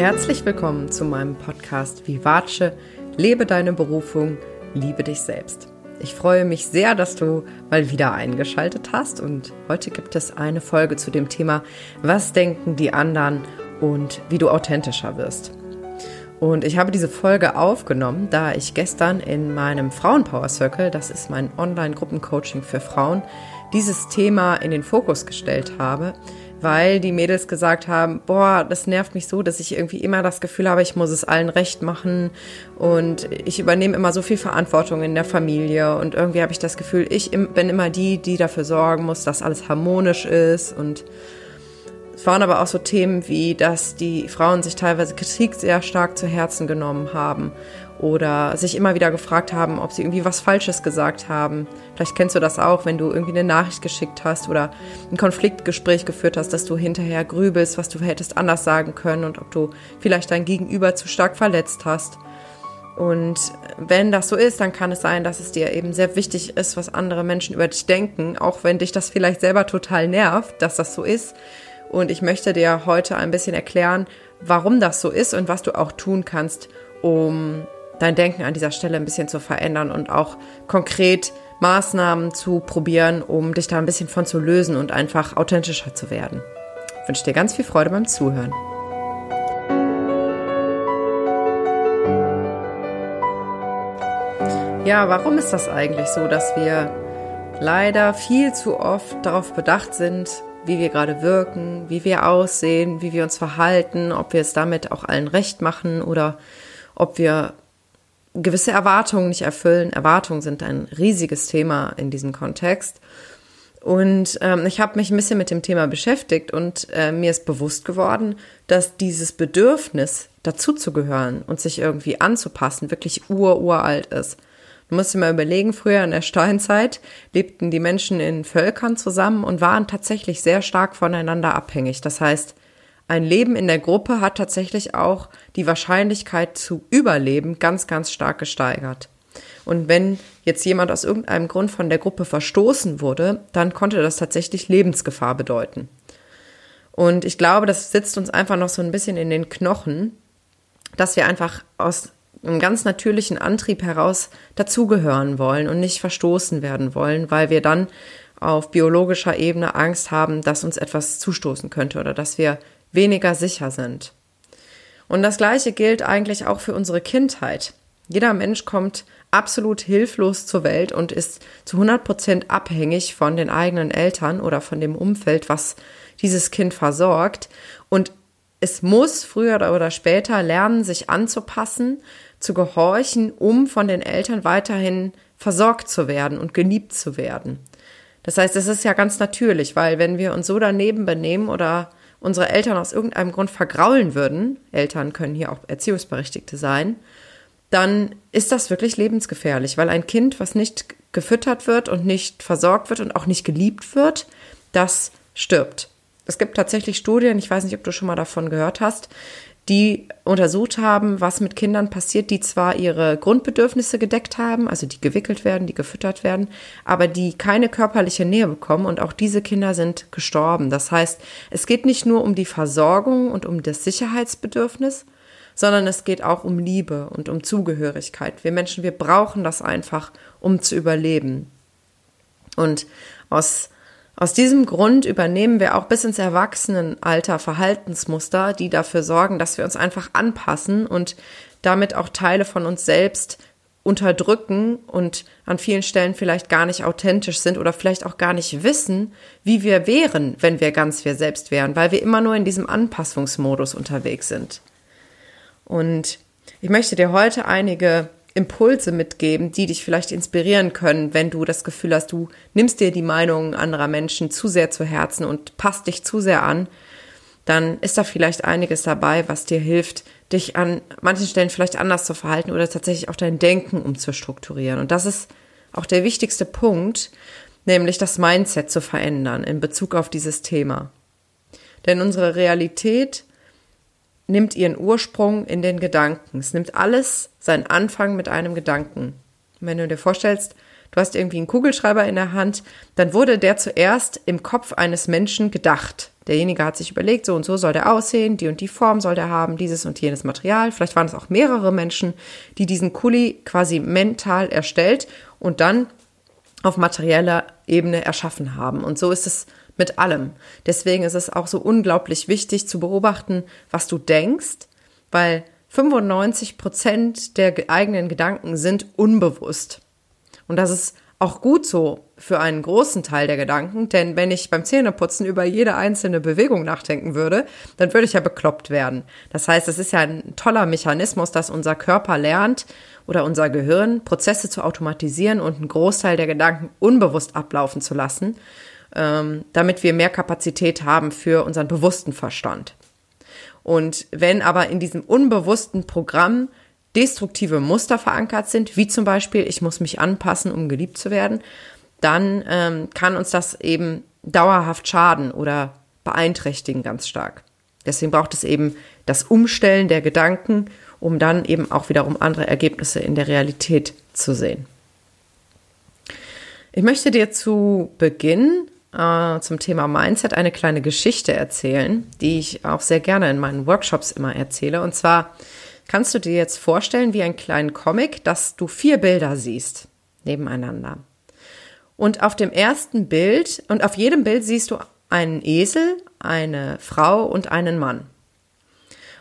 Herzlich willkommen zu meinem Podcast Vivace, lebe deine Berufung, liebe dich selbst. Ich freue mich sehr, dass du mal wieder eingeschaltet hast und heute gibt es eine Folge zu dem Thema, was denken die anderen und wie du authentischer wirst. Und ich habe diese Folge aufgenommen, da ich gestern in meinem Frauenpower Circle, das ist mein Online-Gruppencoaching für Frauen, dieses Thema in den Fokus gestellt habe, weil die Mädels gesagt haben, boah, das nervt mich so, dass ich irgendwie immer das Gefühl habe, ich muss es allen recht machen. Und ich übernehme immer so viel Verantwortung in der Familie. Und irgendwie habe ich das Gefühl, ich bin immer die, die dafür sorgen muss, dass alles harmonisch ist. Und es waren aber auch so Themen wie, dass die Frauen sich teilweise Kritik sehr stark zu Herzen genommen haben oder sich immer wieder gefragt haben, ob sie irgendwie was Falsches gesagt haben. Vielleicht kennst du das auch, wenn du irgendwie eine Nachricht geschickt hast oder ein Konfliktgespräch geführt hast, dass du hinterher grübelst, was du hättest anders sagen können und ob du vielleicht dein Gegenüber zu stark verletzt hast. Und wenn das so ist, dann kann es sein, dass es dir eben sehr wichtig ist, was andere Menschen über dich denken, auch wenn dich das vielleicht selber total nervt, dass das so ist. Und ich möchte dir heute ein bisschen erklären, warum das so ist und was du auch tun kannst, um dein Denken an dieser Stelle ein bisschen zu verändern und auch konkret Maßnahmen zu probieren, um dich da ein bisschen von zu lösen und einfach authentischer zu werden. Ich wünsche dir ganz viel Freude beim Zuhören. Ja, warum ist das eigentlich so, dass wir leider viel zu oft darauf bedacht sind, wie wir gerade wirken, wie wir aussehen, wie wir uns verhalten, ob wir es damit auch allen recht machen oder ob wir gewisse Erwartungen nicht erfüllen. Erwartungen sind ein riesiges Thema in diesem Kontext. Und ähm, ich habe mich ein bisschen mit dem Thema beschäftigt und äh, mir ist bewusst geworden, dass dieses Bedürfnis, dazuzugehören und sich irgendwie anzupassen, wirklich ururalt ist. Du musst dir mal überlegen, früher in der Steinzeit lebten die Menschen in Völkern zusammen und waren tatsächlich sehr stark voneinander abhängig. Das heißt, ein Leben in der Gruppe hat tatsächlich auch die Wahrscheinlichkeit zu überleben ganz, ganz stark gesteigert. Und wenn jetzt jemand aus irgendeinem Grund von der Gruppe verstoßen wurde, dann konnte das tatsächlich Lebensgefahr bedeuten. Und ich glaube, das sitzt uns einfach noch so ein bisschen in den Knochen, dass wir einfach aus einem ganz natürlichen Antrieb heraus dazugehören wollen und nicht verstoßen werden wollen, weil wir dann auf biologischer Ebene Angst haben, dass uns etwas zustoßen könnte oder dass wir weniger sicher sind. Und das Gleiche gilt eigentlich auch für unsere Kindheit. Jeder Mensch kommt absolut hilflos zur Welt und ist zu 100 Prozent abhängig von den eigenen Eltern oder von dem Umfeld, was dieses Kind versorgt. Und es muss früher oder später lernen, sich anzupassen, zu gehorchen, um von den Eltern weiterhin versorgt zu werden und geliebt zu werden. Das heißt, es ist ja ganz natürlich, weil wenn wir uns so daneben benehmen oder unsere Eltern aus irgendeinem Grund vergraulen würden, Eltern können hier auch Erziehungsberechtigte sein, dann ist das wirklich lebensgefährlich, weil ein Kind, was nicht gefüttert wird und nicht versorgt wird und auch nicht geliebt wird, das stirbt. Es gibt tatsächlich Studien, ich weiß nicht, ob du schon mal davon gehört hast, die untersucht haben, was mit Kindern passiert, die zwar ihre Grundbedürfnisse gedeckt haben, also die gewickelt werden, die gefüttert werden, aber die keine körperliche Nähe bekommen und auch diese Kinder sind gestorben. Das heißt, es geht nicht nur um die Versorgung und um das Sicherheitsbedürfnis, sondern es geht auch um Liebe und um Zugehörigkeit. Wir Menschen, wir brauchen das einfach, um zu überleben. Und aus aus diesem Grund übernehmen wir auch bis ins Erwachsenenalter Verhaltensmuster, die dafür sorgen, dass wir uns einfach anpassen und damit auch Teile von uns selbst unterdrücken und an vielen Stellen vielleicht gar nicht authentisch sind oder vielleicht auch gar nicht wissen, wie wir wären, wenn wir ganz wir selbst wären, weil wir immer nur in diesem Anpassungsmodus unterwegs sind. Und ich möchte dir heute einige Impulse mitgeben, die dich vielleicht inspirieren können, wenn du das Gefühl hast, du nimmst dir die Meinungen anderer Menschen zu sehr zu Herzen und passt dich zu sehr an, dann ist da vielleicht einiges dabei, was dir hilft, dich an manchen Stellen vielleicht anders zu verhalten oder tatsächlich auch dein Denken umzustrukturieren. Und das ist auch der wichtigste Punkt, nämlich das Mindset zu verändern in Bezug auf dieses Thema. Denn unsere Realität nimmt ihren Ursprung in den Gedanken. Es nimmt alles seinen Anfang mit einem Gedanken. wenn du dir vorstellst, du hast irgendwie einen Kugelschreiber in der Hand, dann wurde der zuerst im Kopf eines Menschen gedacht. derjenige hat sich überlegt, so und so soll der aussehen, die und die Form soll der haben, dieses und jenes Material. Vielleicht waren es auch mehrere Menschen, die diesen Kuli quasi mental erstellt und dann auf materieller Ebene erschaffen haben. Und so ist es mit allem. Deswegen ist es auch so unglaublich wichtig zu beobachten, was du denkst, weil 95 Prozent der eigenen Gedanken sind unbewusst. Und das ist auch gut so für einen großen Teil der Gedanken, denn wenn ich beim Zähneputzen über jede einzelne Bewegung nachdenken würde, dann würde ich ja bekloppt werden. Das heißt, es ist ja ein toller Mechanismus, dass unser Körper lernt oder unser Gehirn Prozesse zu automatisieren und einen Großteil der Gedanken unbewusst ablaufen zu lassen ähm, damit wir mehr Kapazität haben für unseren bewussten Verstand. Und wenn aber in diesem unbewussten Programm destruktive Muster verankert sind, wie zum Beispiel, ich muss mich anpassen, um geliebt zu werden, dann ähm, kann uns das eben dauerhaft schaden oder beeinträchtigen ganz stark. Deswegen braucht es eben das Umstellen der Gedanken, um dann eben auch wiederum andere Ergebnisse in der Realität zu sehen. Ich möchte dir zu Beginn äh, zum Thema Mindset eine kleine Geschichte erzählen, die ich auch sehr gerne in meinen Workshops immer erzähle. Und zwar kannst du dir jetzt vorstellen, wie einen kleinen Comic, dass du vier Bilder siehst nebeneinander. Und auf dem ersten Bild und auf jedem Bild siehst du einen Esel, eine Frau und einen Mann.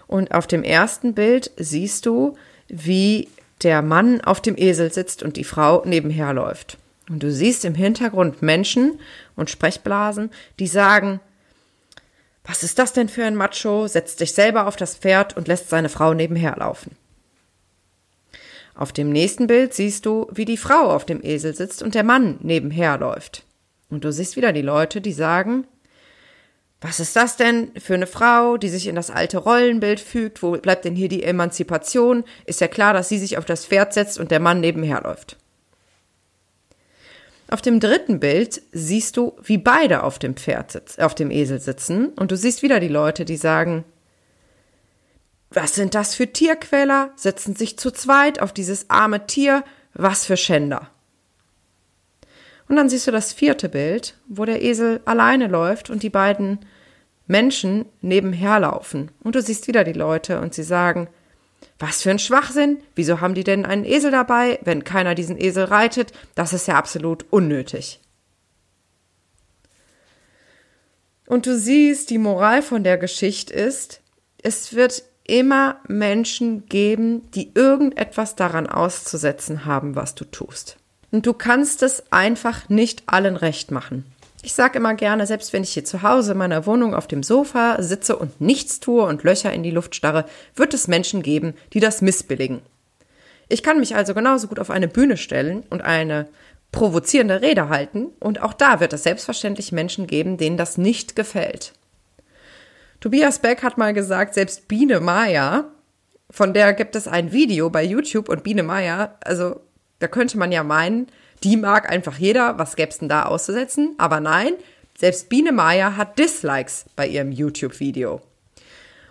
Und auf dem ersten Bild siehst du, wie der Mann auf dem Esel sitzt und die Frau nebenher läuft. Und du siehst im Hintergrund Menschen und Sprechblasen, die sagen, was ist das denn für ein Macho, setzt sich selber auf das Pferd und lässt seine Frau nebenher laufen. Auf dem nächsten Bild siehst du, wie die Frau auf dem Esel sitzt und der Mann nebenher läuft. Und du siehst wieder die Leute, die sagen, was ist das denn für eine Frau, die sich in das alte Rollenbild fügt? Wo bleibt denn hier die Emanzipation? Ist ja klar, dass sie sich auf das Pferd setzt und der Mann nebenher läuft. Auf dem dritten Bild siehst du, wie beide auf dem Pferd sitzen, auf dem Esel sitzen und du siehst wieder die Leute, die sagen, was sind das für Tierquäler, setzen sich zu zweit auf dieses arme Tier, was für Schänder. Und dann siehst du das vierte Bild, wo der Esel alleine läuft und die beiden Menschen nebenher laufen. Und du siehst wieder die Leute und sie sagen, was für ein Schwachsinn. Wieso haben die denn einen Esel dabei, wenn keiner diesen Esel reitet? Das ist ja absolut unnötig. Und du siehst, die Moral von der Geschichte ist, es wird immer Menschen geben, die irgendetwas daran auszusetzen haben, was du tust. Und du kannst es einfach nicht allen recht machen. Ich sage immer gerne, selbst wenn ich hier zu Hause in meiner Wohnung auf dem Sofa sitze und nichts tue und Löcher in die Luft starre, wird es Menschen geben, die das missbilligen. Ich kann mich also genauso gut auf eine Bühne stellen und eine provozierende Rede halten, und auch da wird es selbstverständlich Menschen geben, denen das nicht gefällt. Tobias Beck hat mal gesagt, selbst Biene Maya, von der gibt es ein Video bei YouTube und Biene Maya, also da könnte man ja meinen, die mag einfach jeder, was gäb's denn da auszusetzen? Aber nein, selbst Biene Maya hat Dislikes bei ihrem YouTube-Video.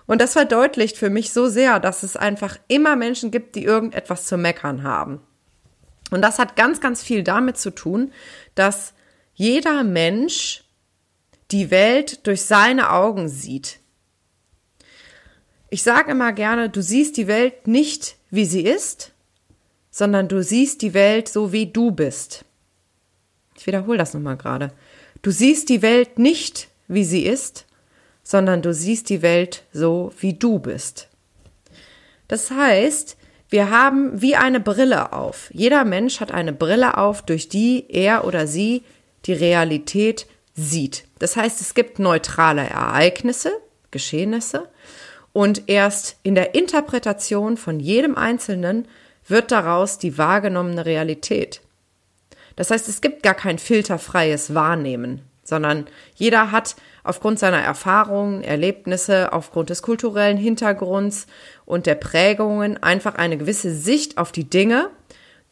Und das verdeutlicht für mich so sehr, dass es einfach immer Menschen gibt, die irgendetwas zu meckern haben. Und das hat ganz, ganz viel damit zu tun, dass jeder Mensch die Welt durch seine Augen sieht. Ich sage immer gerne, du siehst die Welt nicht, wie sie ist, sondern du siehst die Welt so, wie du bist. Ich wiederhole das nochmal gerade. Du siehst die Welt nicht, wie sie ist, sondern du siehst die Welt so, wie du bist. Das heißt, wir haben wie eine Brille auf. Jeder Mensch hat eine Brille auf, durch die er oder sie die Realität sieht. Das heißt, es gibt neutrale Ereignisse, Geschehnisse, und erst in der Interpretation von jedem Einzelnen wird daraus die wahrgenommene Realität. Das heißt, es gibt gar kein filterfreies Wahrnehmen, sondern jeder hat aufgrund seiner Erfahrungen, Erlebnisse, aufgrund des kulturellen Hintergrunds und der Prägungen einfach eine gewisse Sicht auf die Dinge,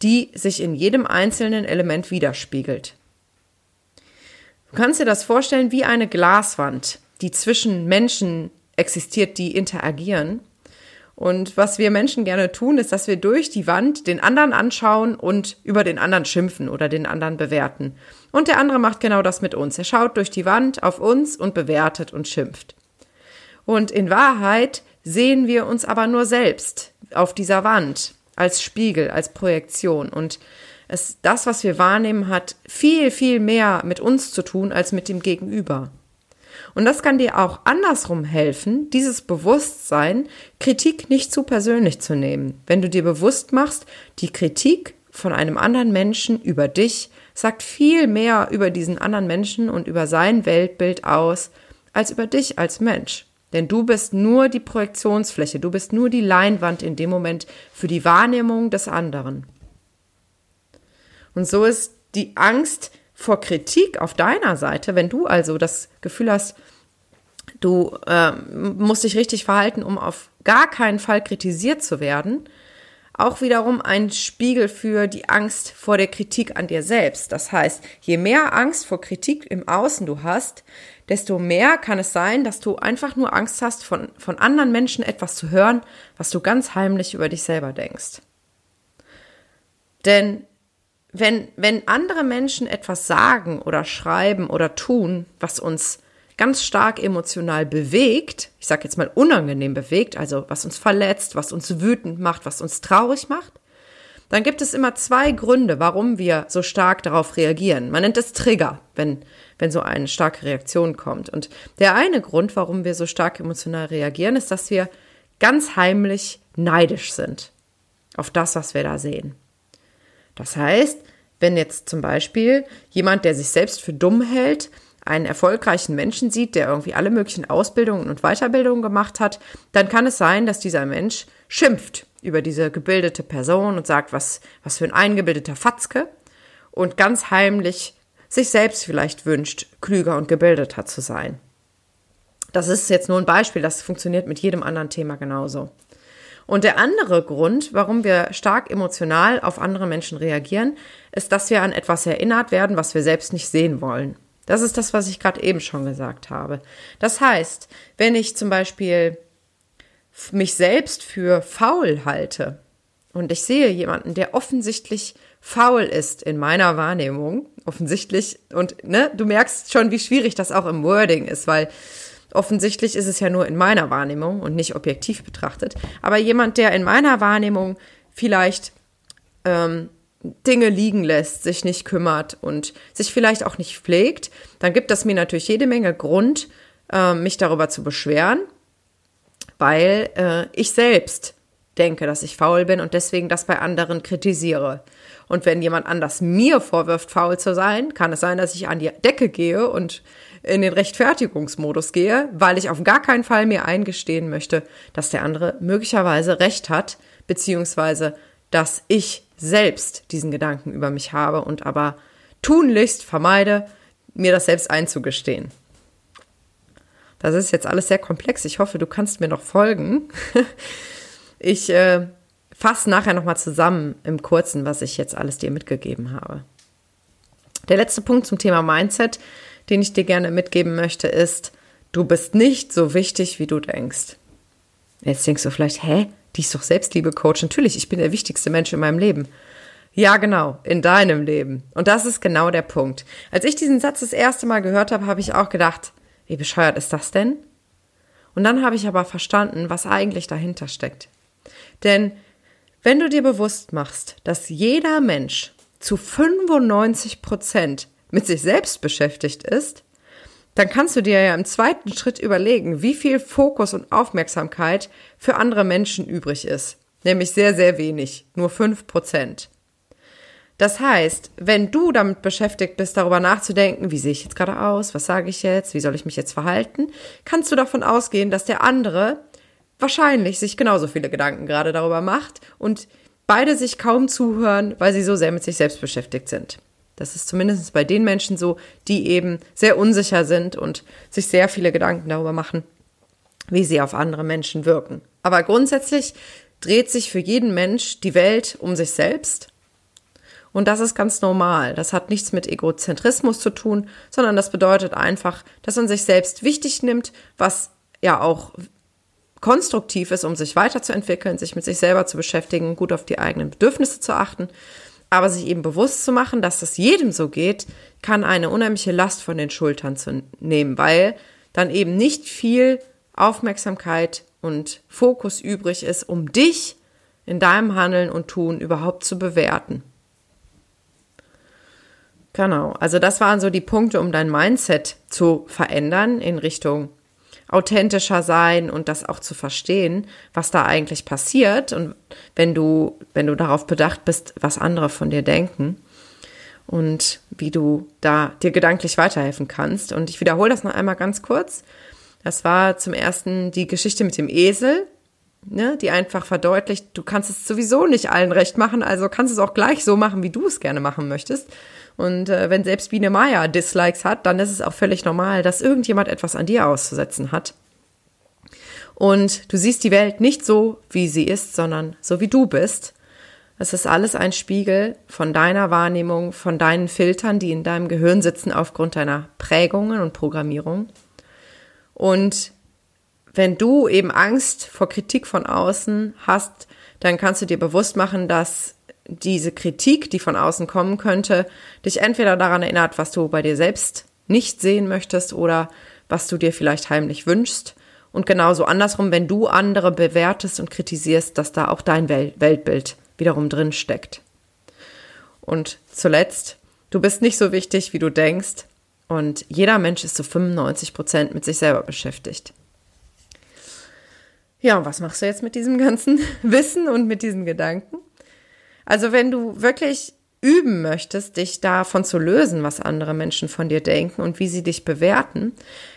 die sich in jedem einzelnen Element widerspiegelt. Du kannst dir das vorstellen wie eine Glaswand, die zwischen Menschen existiert, die interagieren. Und was wir Menschen gerne tun, ist, dass wir durch die Wand den anderen anschauen und über den anderen schimpfen oder den anderen bewerten. Und der andere macht genau das mit uns. Er schaut durch die Wand auf uns und bewertet und schimpft. Und in Wahrheit sehen wir uns aber nur selbst auf dieser Wand als Spiegel, als Projektion. Und es, das, was wir wahrnehmen, hat viel, viel mehr mit uns zu tun als mit dem Gegenüber. Und das kann dir auch andersrum helfen, dieses Bewusstsein, Kritik nicht zu persönlich zu nehmen. Wenn du dir bewusst machst, die Kritik von einem anderen Menschen über dich sagt viel mehr über diesen anderen Menschen und über sein Weltbild aus, als über dich als Mensch. Denn du bist nur die Projektionsfläche, du bist nur die Leinwand in dem Moment für die Wahrnehmung des anderen. Und so ist die Angst vor Kritik auf deiner Seite, wenn du also das Gefühl hast, du äh, musst dich richtig verhalten, um auf gar keinen Fall kritisiert zu werden, auch wiederum ein Spiegel für die Angst vor der Kritik an dir selbst. Das heißt, je mehr Angst vor Kritik im Außen du hast, desto mehr kann es sein, dass du einfach nur Angst hast, von, von anderen Menschen etwas zu hören, was du ganz heimlich über dich selber denkst. Denn wenn, wenn andere Menschen etwas sagen oder schreiben oder tun, was uns ganz stark emotional bewegt, ich sage jetzt mal unangenehm bewegt, also was uns verletzt, was uns wütend macht, was uns traurig macht, dann gibt es immer zwei Gründe, warum wir so stark darauf reagieren. Man nennt es Trigger, wenn, wenn so eine starke Reaktion kommt. Und der eine Grund, warum wir so stark emotional reagieren, ist, dass wir ganz heimlich neidisch sind auf das, was wir da sehen. Das heißt, wenn jetzt zum Beispiel jemand, der sich selbst für dumm hält, einen erfolgreichen Menschen sieht, der irgendwie alle möglichen Ausbildungen und Weiterbildungen gemacht hat, dann kann es sein, dass dieser Mensch schimpft über diese gebildete Person und sagt, was, was für ein eingebildeter Fatzke und ganz heimlich sich selbst vielleicht wünscht, klüger und gebildeter zu sein. Das ist jetzt nur ein Beispiel, das funktioniert mit jedem anderen Thema genauso. Und der andere Grund, warum wir stark emotional auf andere Menschen reagieren, ist, dass wir an etwas erinnert werden, was wir selbst nicht sehen wollen. Das ist das, was ich gerade eben schon gesagt habe. Das heißt, wenn ich zum Beispiel mich selbst für faul halte und ich sehe jemanden, der offensichtlich faul ist in meiner Wahrnehmung, offensichtlich, und ne, du merkst schon, wie schwierig das auch im Wording ist, weil Offensichtlich ist es ja nur in meiner Wahrnehmung und nicht objektiv betrachtet. Aber jemand, der in meiner Wahrnehmung vielleicht ähm, Dinge liegen lässt, sich nicht kümmert und sich vielleicht auch nicht pflegt, dann gibt das mir natürlich jede Menge Grund, äh, mich darüber zu beschweren, weil äh, ich selbst denke, dass ich faul bin und deswegen das bei anderen kritisiere. Und wenn jemand anders mir vorwirft, faul zu sein, kann es sein, dass ich an die Decke gehe und in den Rechtfertigungsmodus gehe, weil ich auf gar keinen Fall mir eingestehen möchte, dass der andere möglicherweise recht hat, beziehungsweise dass ich selbst diesen Gedanken über mich habe und aber tunlichst vermeide, mir das selbst einzugestehen. Das ist jetzt alles sehr komplex. Ich hoffe, du kannst mir noch folgen. Ich äh, fasse nachher nochmal zusammen im Kurzen, was ich jetzt alles dir mitgegeben habe. Der letzte Punkt zum Thema Mindset den ich dir gerne mitgeben möchte, ist, du bist nicht so wichtig, wie du denkst. Jetzt denkst du vielleicht, hä, die ist doch Selbstliebe-Coach. Natürlich, ich bin der wichtigste Mensch in meinem Leben. Ja, genau, in deinem Leben. Und das ist genau der Punkt. Als ich diesen Satz das erste Mal gehört habe, habe ich auch gedacht, wie bescheuert ist das denn? Und dann habe ich aber verstanden, was eigentlich dahinter steckt. Denn wenn du dir bewusst machst, dass jeder Mensch zu 95 Prozent mit sich selbst beschäftigt ist, dann kannst du dir ja im zweiten Schritt überlegen, wie viel Fokus und Aufmerksamkeit für andere Menschen übrig ist. Nämlich sehr, sehr wenig, nur fünf Prozent. Das heißt, wenn du damit beschäftigt bist, darüber nachzudenken, wie sehe ich jetzt gerade aus, was sage ich jetzt, wie soll ich mich jetzt verhalten, kannst du davon ausgehen, dass der andere wahrscheinlich sich genauso viele Gedanken gerade darüber macht und beide sich kaum zuhören, weil sie so sehr mit sich selbst beschäftigt sind. Das ist zumindest bei den Menschen so, die eben sehr unsicher sind und sich sehr viele Gedanken darüber machen, wie sie auf andere Menschen wirken. Aber grundsätzlich dreht sich für jeden Mensch die Welt um sich selbst. Und das ist ganz normal. Das hat nichts mit Egozentrismus zu tun, sondern das bedeutet einfach, dass man sich selbst wichtig nimmt, was ja auch konstruktiv ist, um sich weiterzuentwickeln, sich mit sich selber zu beschäftigen, gut auf die eigenen Bedürfnisse zu achten. Aber sich eben bewusst zu machen, dass das jedem so geht, kann eine unheimliche Last von den Schultern zu nehmen, weil dann eben nicht viel Aufmerksamkeit und Fokus übrig ist, um dich in deinem Handeln und Tun überhaupt zu bewerten. Genau, also das waren so die Punkte, um dein Mindset zu verändern in Richtung authentischer sein und das auch zu verstehen, was da eigentlich passiert und wenn du, wenn du darauf bedacht bist, was andere von dir denken und wie du da dir gedanklich weiterhelfen kannst. Und ich wiederhole das noch einmal ganz kurz. Das war zum ersten die Geschichte mit dem Esel, ne, die einfach verdeutlicht, du kannst es sowieso nicht allen recht machen, also kannst es auch gleich so machen, wie du es gerne machen möchtest. Und äh, wenn selbst Biene Meier Dislikes hat, dann ist es auch völlig normal, dass irgendjemand etwas an dir auszusetzen hat. Und du siehst die Welt nicht so, wie sie ist, sondern so, wie du bist. Es ist alles ein Spiegel von deiner Wahrnehmung, von deinen Filtern, die in deinem Gehirn sitzen aufgrund deiner Prägungen und Programmierung. Und wenn du eben Angst vor Kritik von außen hast, dann kannst du dir bewusst machen, dass diese Kritik, die von außen kommen könnte, dich entweder daran erinnert, was du bei dir selbst nicht sehen möchtest oder was du dir vielleicht heimlich wünschst. Und genauso andersrum, wenn du andere bewertest und kritisierst, dass da auch dein Weltbild wiederum drin steckt. Und zuletzt, du bist nicht so wichtig, wie du denkst. Und jeder Mensch ist zu 95 Prozent mit sich selber beschäftigt. Ja, und was machst du jetzt mit diesem ganzen Wissen und mit diesen Gedanken? Also wenn du wirklich üben möchtest, dich davon zu lösen, was andere Menschen von dir denken und wie sie dich bewerten,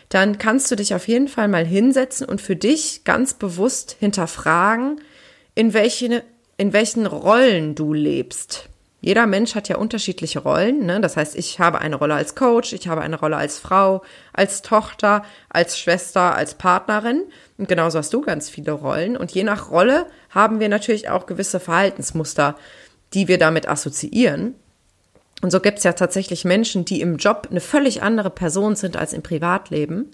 dann kannst du dich auf jeden Fall mal hinsetzen und für dich ganz bewusst hinterfragen, in, welche, in welchen Rollen du lebst. Jeder Mensch hat ja unterschiedliche Rollen. Ne? Das heißt, ich habe eine Rolle als Coach, ich habe eine Rolle als Frau, als Tochter, als Schwester, als Partnerin. Und genauso hast du ganz viele Rollen. Und je nach Rolle haben wir natürlich auch gewisse Verhaltensmuster, die wir damit assoziieren. Und so gibt es ja tatsächlich Menschen, die im Job eine völlig andere Person sind als im Privatleben.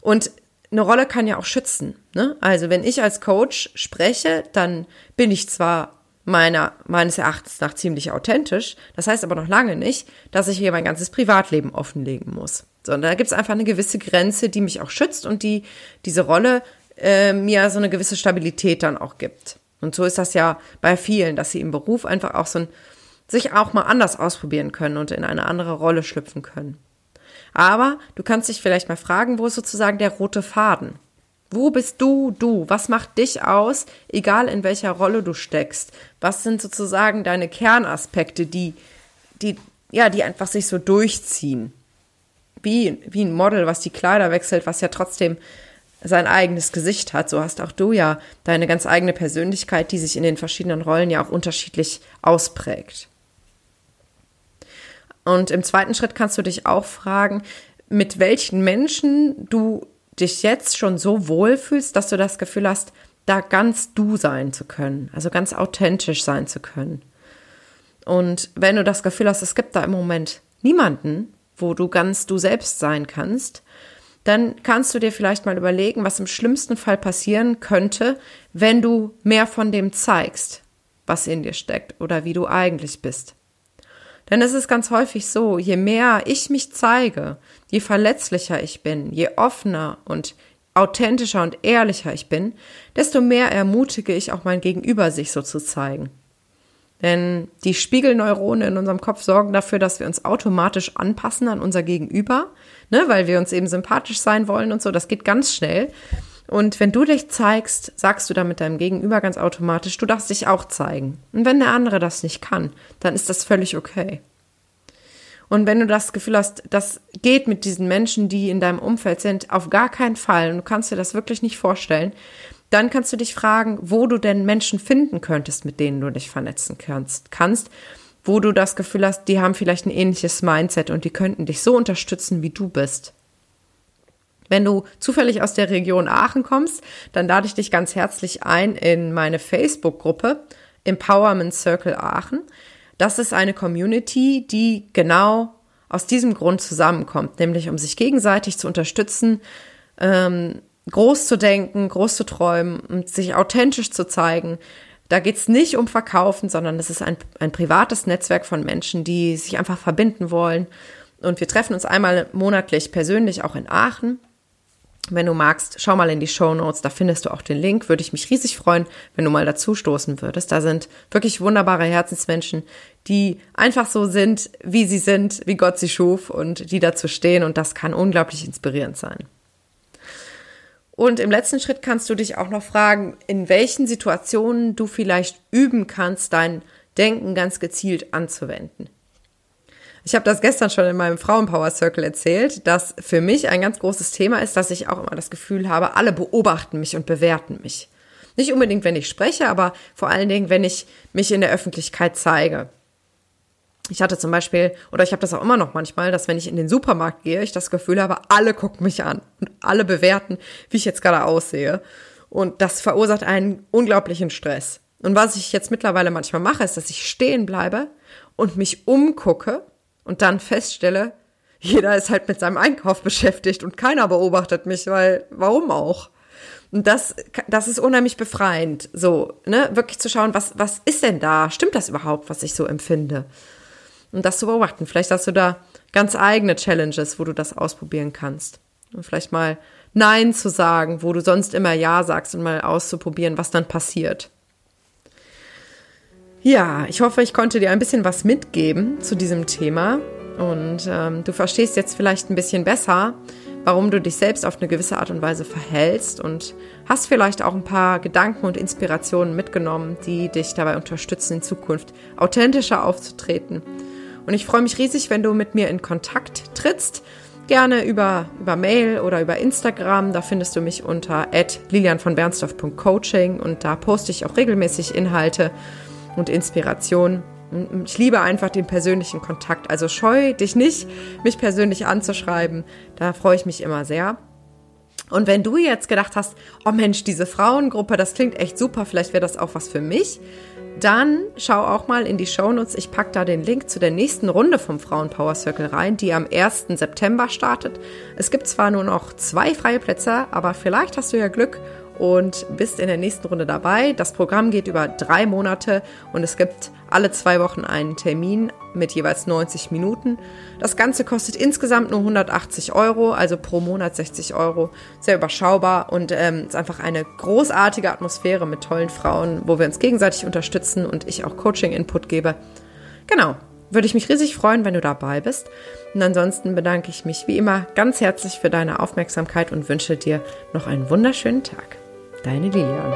Und eine Rolle kann ja auch schützen. Ne? Also wenn ich als Coach spreche, dann bin ich zwar meiner, meines Erachtens nach ziemlich authentisch. Das heißt aber noch lange nicht, dass ich hier mein ganzes Privatleben offenlegen muss. Sondern da gibt es einfach eine gewisse Grenze, die mich auch schützt und die diese Rolle äh, mir so eine gewisse Stabilität dann auch gibt. Und so ist das ja bei vielen, dass sie im Beruf einfach auch so ein, sich auch mal anders ausprobieren können und in eine andere Rolle schlüpfen können. Aber du kannst dich vielleicht mal fragen, wo ist sozusagen der rote Faden? Wo bist du du? Was macht dich aus, egal in welcher Rolle du steckst? Was sind sozusagen deine Kernaspekte, die, die, ja, die einfach sich so durchziehen? Wie, wie ein Model, was die Kleider wechselt, was ja trotzdem sein eigenes Gesicht hat. So hast auch du ja deine ganz eigene Persönlichkeit, die sich in den verschiedenen Rollen ja auch unterschiedlich ausprägt. Und im zweiten Schritt kannst du dich auch fragen, mit welchen Menschen du dich jetzt schon so wohl fühlst, dass du das Gefühl hast, da ganz du sein zu können, also ganz authentisch sein zu können. Und wenn du das Gefühl hast, es gibt da im Moment niemanden, wo du ganz du selbst sein kannst, dann kannst du dir vielleicht mal überlegen, was im schlimmsten Fall passieren könnte, wenn du mehr von dem zeigst, was in dir steckt oder wie du eigentlich bist. Denn es ist ganz häufig so, je mehr ich mich zeige, je verletzlicher ich bin, je offener und authentischer und ehrlicher ich bin, desto mehr ermutige ich auch mein Gegenüber, sich so zu zeigen. Denn die Spiegelneurone in unserem Kopf sorgen dafür, dass wir uns automatisch anpassen an unser Gegenüber, ne, weil wir uns eben sympathisch sein wollen und so. Das geht ganz schnell. Und wenn du dich zeigst, sagst du damit deinem Gegenüber ganz automatisch, du darfst dich auch zeigen. Und wenn der andere das nicht kann, dann ist das völlig okay. Und wenn du das Gefühl hast, das geht mit diesen Menschen, die in deinem Umfeld sind, auf gar keinen Fall, und du kannst dir das wirklich nicht vorstellen, dann kannst du dich fragen, wo du denn Menschen finden könntest, mit denen du dich vernetzen kannst, kannst, wo du das Gefühl hast, die haben vielleicht ein ähnliches Mindset und die könnten dich so unterstützen, wie du bist. Wenn du zufällig aus der Region Aachen kommst, dann lade ich dich ganz herzlich ein in meine Facebook-Gruppe Empowerment Circle Aachen. Das ist eine Community, die genau aus diesem Grund zusammenkommt, nämlich um sich gegenseitig zu unterstützen, ähm, groß zu denken, groß zu träumen und sich authentisch zu zeigen. Da geht's nicht um Verkaufen, sondern es ist ein, ein privates Netzwerk von Menschen, die sich einfach verbinden wollen. Und wir treffen uns einmal monatlich persönlich auch in Aachen. Wenn du magst, schau mal in die Show Notes, da findest du auch den Link. Würde ich mich riesig freuen, wenn du mal dazu stoßen würdest. Da sind wirklich wunderbare Herzensmenschen, die einfach so sind, wie sie sind, wie Gott sie schuf und die dazu stehen. Und das kann unglaublich inspirierend sein. Und im letzten Schritt kannst du dich auch noch fragen, in welchen Situationen du vielleicht üben kannst, dein Denken ganz gezielt anzuwenden. Ich habe das gestern schon in meinem Frauenpower Circle erzählt, dass für mich ein ganz großes Thema ist, dass ich auch immer das Gefühl habe, alle beobachten mich und bewerten mich. Nicht unbedingt, wenn ich spreche, aber vor allen Dingen, wenn ich mich in der Öffentlichkeit zeige. Ich hatte zum Beispiel, oder ich habe das auch immer noch manchmal, dass wenn ich in den Supermarkt gehe, ich das Gefühl habe, alle gucken mich an und alle bewerten, wie ich jetzt gerade aussehe. Und das verursacht einen unglaublichen Stress. Und was ich jetzt mittlerweile manchmal mache, ist, dass ich stehen bleibe und mich umgucke und dann feststelle, jeder ist halt mit seinem Einkauf beschäftigt und keiner beobachtet mich, weil warum auch? Und das, das ist unheimlich befreiend, so, ne, wirklich zu schauen, was, was ist denn da? Stimmt das überhaupt, was ich so empfinde? Und das zu beobachten. Vielleicht hast du da ganz eigene Challenges, wo du das ausprobieren kannst. Und vielleicht mal Nein zu sagen, wo du sonst immer Ja sagst und mal auszuprobieren, was dann passiert. Ja, ich hoffe, ich konnte dir ein bisschen was mitgeben zu diesem Thema und ähm, du verstehst jetzt vielleicht ein bisschen besser, warum du dich selbst auf eine gewisse Art und Weise verhältst und hast vielleicht auch ein paar Gedanken und Inspirationen mitgenommen, die dich dabei unterstützen, in Zukunft authentischer aufzutreten. Und ich freue mich riesig, wenn du mit mir in Kontakt trittst. Gerne über, über Mail oder über Instagram. Da findest du mich unter lilianvonbernstorff.coaching und da poste ich auch regelmäßig Inhalte und Inspiration. Ich liebe einfach den persönlichen Kontakt. Also scheu dich nicht, mich persönlich anzuschreiben. Da freue ich mich immer sehr. Und wenn du jetzt gedacht hast, oh Mensch, diese Frauengruppe, das klingt echt super, vielleicht wäre das auch was für mich, dann schau auch mal in die Shownotes. Ich packe da den Link zu der nächsten Runde vom Frauenpower Circle rein, die am 1. September startet. Es gibt zwar nur noch zwei freie Plätze, aber vielleicht hast du ja Glück und bist in der nächsten Runde dabei. Das Programm geht über drei Monate und es gibt alle zwei Wochen einen Termin mit jeweils 90 Minuten. Das Ganze kostet insgesamt nur 180 Euro, also pro Monat 60 Euro. Sehr überschaubar und ähm, ist einfach eine großartige Atmosphäre mit tollen Frauen, wo wir uns gegenseitig unterstützen und ich auch Coaching-Input gebe. Genau, würde ich mich riesig freuen, wenn du dabei bist. Und ansonsten bedanke ich mich wie immer ganz herzlich für deine Aufmerksamkeit und wünsche dir noch einen wunderschönen Tag. Deine Lilian.